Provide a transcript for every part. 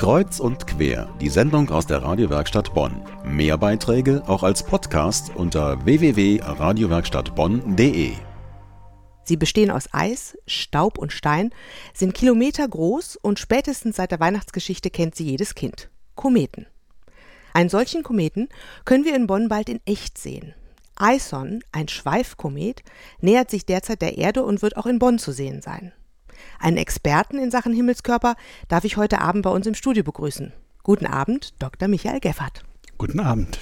Kreuz und quer, die Sendung aus der Radiowerkstatt Bonn. Mehr Beiträge auch als Podcast unter www.radiowerkstattbonn.de. Sie bestehen aus Eis, Staub und Stein, sind Kilometer groß und spätestens seit der Weihnachtsgeschichte kennt sie jedes Kind. Kometen. Einen solchen Kometen können wir in Bonn bald in echt sehen. Ison, ein Schweifkomet, nähert sich derzeit der Erde und wird auch in Bonn zu sehen sein. Einen Experten in Sachen Himmelskörper darf ich heute Abend bei uns im Studio begrüßen. Guten Abend, Dr. Michael Geffert. Guten Abend.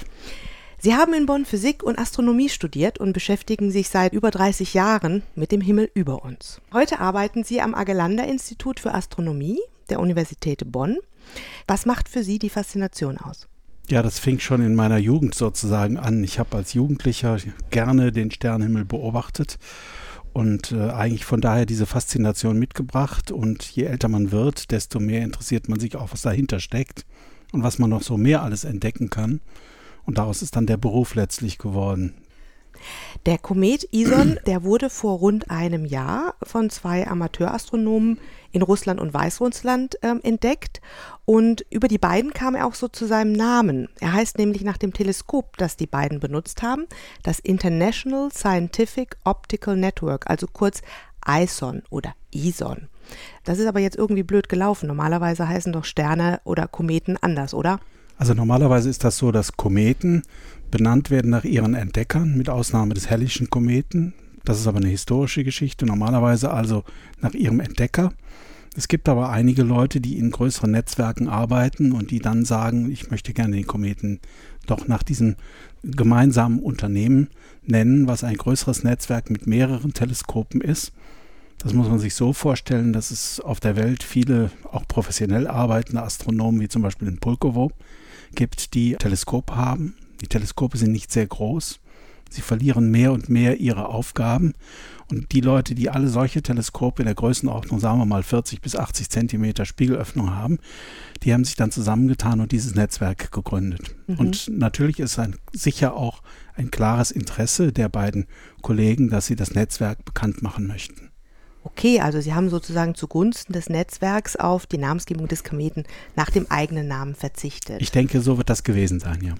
Sie haben in Bonn Physik und Astronomie studiert und beschäftigen sich seit über 30 Jahren mit dem Himmel über uns. Heute arbeiten Sie am Agelander Institut für Astronomie der Universität Bonn. Was macht für Sie die Faszination aus? Ja, das fing schon in meiner Jugend sozusagen an. Ich habe als Jugendlicher gerne den Sternenhimmel beobachtet und äh, eigentlich von daher diese Faszination mitgebracht. Und je älter man wird, desto mehr interessiert man sich auch, was dahinter steckt und was man noch so mehr alles entdecken kann. Und daraus ist dann der Beruf letztlich geworden. Der Komet Ison, der wurde vor rund einem Jahr von zwei Amateurastronomen in Russland und Weißrussland ähm, entdeckt und über die beiden kam er auch so zu seinem Namen. Er heißt nämlich nach dem Teleskop, das die beiden benutzt haben, das International Scientific Optical Network, also kurz ISON oder ISON. Das ist aber jetzt irgendwie blöd gelaufen. Normalerweise heißen doch Sterne oder Kometen anders, oder? Also normalerweise ist das so, dass Kometen benannt werden nach ihren Entdeckern, mit Ausnahme des Hellischen Kometen. Das ist aber eine historische Geschichte, normalerweise also nach ihrem Entdecker. Es gibt aber einige Leute, die in größeren Netzwerken arbeiten und die dann sagen, ich möchte gerne den Kometen doch nach diesem gemeinsamen Unternehmen nennen, was ein größeres Netzwerk mit mehreren Teleskopen ist. Das muss man sich so vorstellen, dass es auf der Welt viele auch professionell arbeitende Astronomen, wie zum Beispiel in Pulkovo, gibt, die Teleskope haben. Die Teleskope sind nicht sehr groß. Sie verlieren mehr und mehr ihre Aufgaben. Und die Leute, die alle solche Teleskope in der Größenordnung, sagen wir mal 40 bis 80 Zentimeter Spiegelöffnung haben, die haben sich dann zusammengetan und dieses Netzwerk gegründet. Mhm. Und natürlich ist ein, sicher auch ein klares Interesse der beiden Kollegen, dass sie das Netzwerk bekannt machen möchten. Okay, also Sie haben sozusagen zugunsten des Netzwerks auf die Namensgebung des Kometen nach dem eigenen Namen verzichtet. Ich denke, so wird das gewesen sein, ja.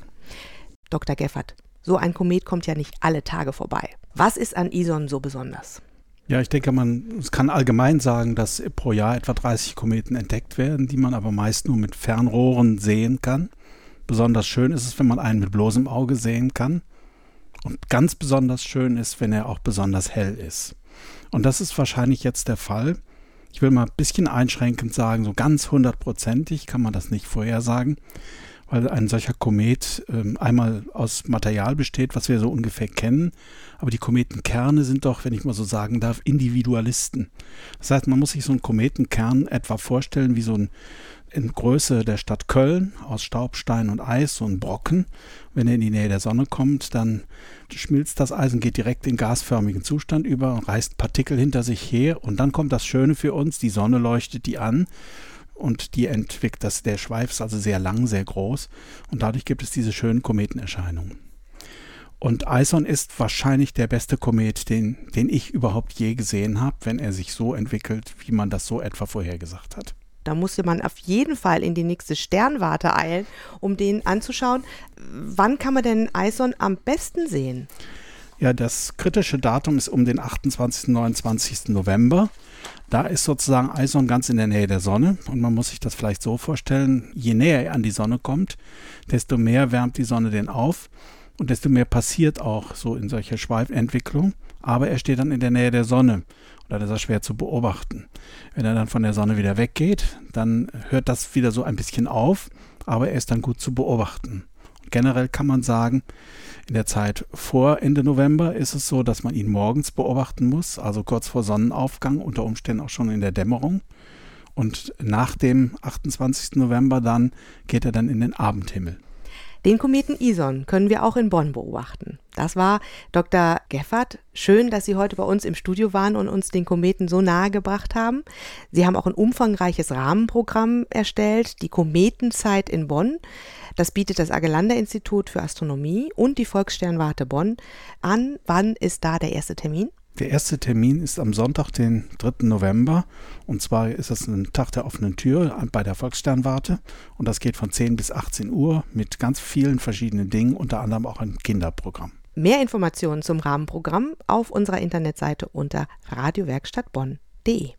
Dr. Geffert, so ein Komet kommt ja nicht alle Tage vorbei. Was ist an Ison so besonders? Ja, ich denke, man kann allgemein sagen, dass pro Jahr etwa 30 Kometen entdeckt werden, die man aber meist nur mit Fernrohren sehen kann. Besonders schön ist es, wenn man einen mit bloßem Auge sehen kann. Und ganz besonders schön ist, wenn er auch besonders hell ist. Und das ist wahrscheinlich jetzt der Fall. Ich will mal ein bisschen einschränkend sagen, so ganz hundertprozentig kann man das nicht vorhersagen weil ein solcher Komet ähm, einmal aus Material besteht, was wir so ungefähr kennen. Aber die Kometenkerne sind doch, wenn ich mal so sagen darf, Individualisten. Das heißt, man muss sich so einen Kometenkern etwa vorstellen wie so ein in Größe der Stadt Köln aus Staub, Stein und Eis, so ein Brocken. Wenn er in die Nähe der Sonne kommt, dann schmilzt das Eisen, geht direkt in gasförmigen Zustand über und reißt Partikel hinter sich her. Und dann kommt das Schöne für uns, die Sonne leuchtet die an und die entwickelt, das, der Schweif ist also sehr lang, sehr groß und dadurch gibt es diese schönen Kometenerscheinungen. Und Ison ist wahrscheinlich der beste Komet, den, den ich überhaupt je gesehen habe, wenn er sich so entwickelt, wie man das so etwa vorhergesagt hat. Da musste man auf jeden Fall in die nächste Sternwarte eilen, um den anzuschauen. Wann kann man denn Ison am besten sehen? Ja, das kritische Datum ist um den 28. 29. November. Da ist sozusagen Eison ganz in der Nähe der Sonne und man muss sich das vielleicht so vorstellen, je näher er an die Sonne kommt, desto mehr wärmt die Sonne den auf und desto mehr passiert auch so in solcher Schweifentwicklung, aber er steht dann in der Nähe der Sonne und dann ist er schwer zu beobachten. Wenn er dann von der Sonne wieder weggeht, dann hört das wieder so ein bisschen auf, aber er ist dann gut zu beobachten. Generell kann man sagen, in der Zeit vor Ende November ist es so, dass man ihn morgens beobachten muss, also kurz vor Sonnenaufgang, unter Umständen auch schon in der Dämmerung. Und nach dem 28. November dann geht er dann in den Abendhimmel. Den Kometen Ison können wir auch in Bonn beobachten. Das war Dr. Geffert. Schön, dass Sie heute bei uns im Studio waren und uns den Kometen so nahe gebracht haben. Sie haben auch ein umfangreiches Rahmenprogramm erstellt, die Kometenzeit in Bonn. Das bietet das Agelander Institut für Astronomie und die Volkssternwarte Bonn an. Wann ist da der erste Termin? Der erste Termin ist am Sonntag, den 3. November. Und zwar ist das ein Tag der offenen Tür bei der Volkssternwarte. Und das geht von 10 bis 18 Uhr mit ganz vielen verschiedenen Dingen, unter anderem auch ein Kinderprogramm. Mehr Informationen zum Rahmenprogramm auf unserer Internetseite unter radiowerkstattbonn.de.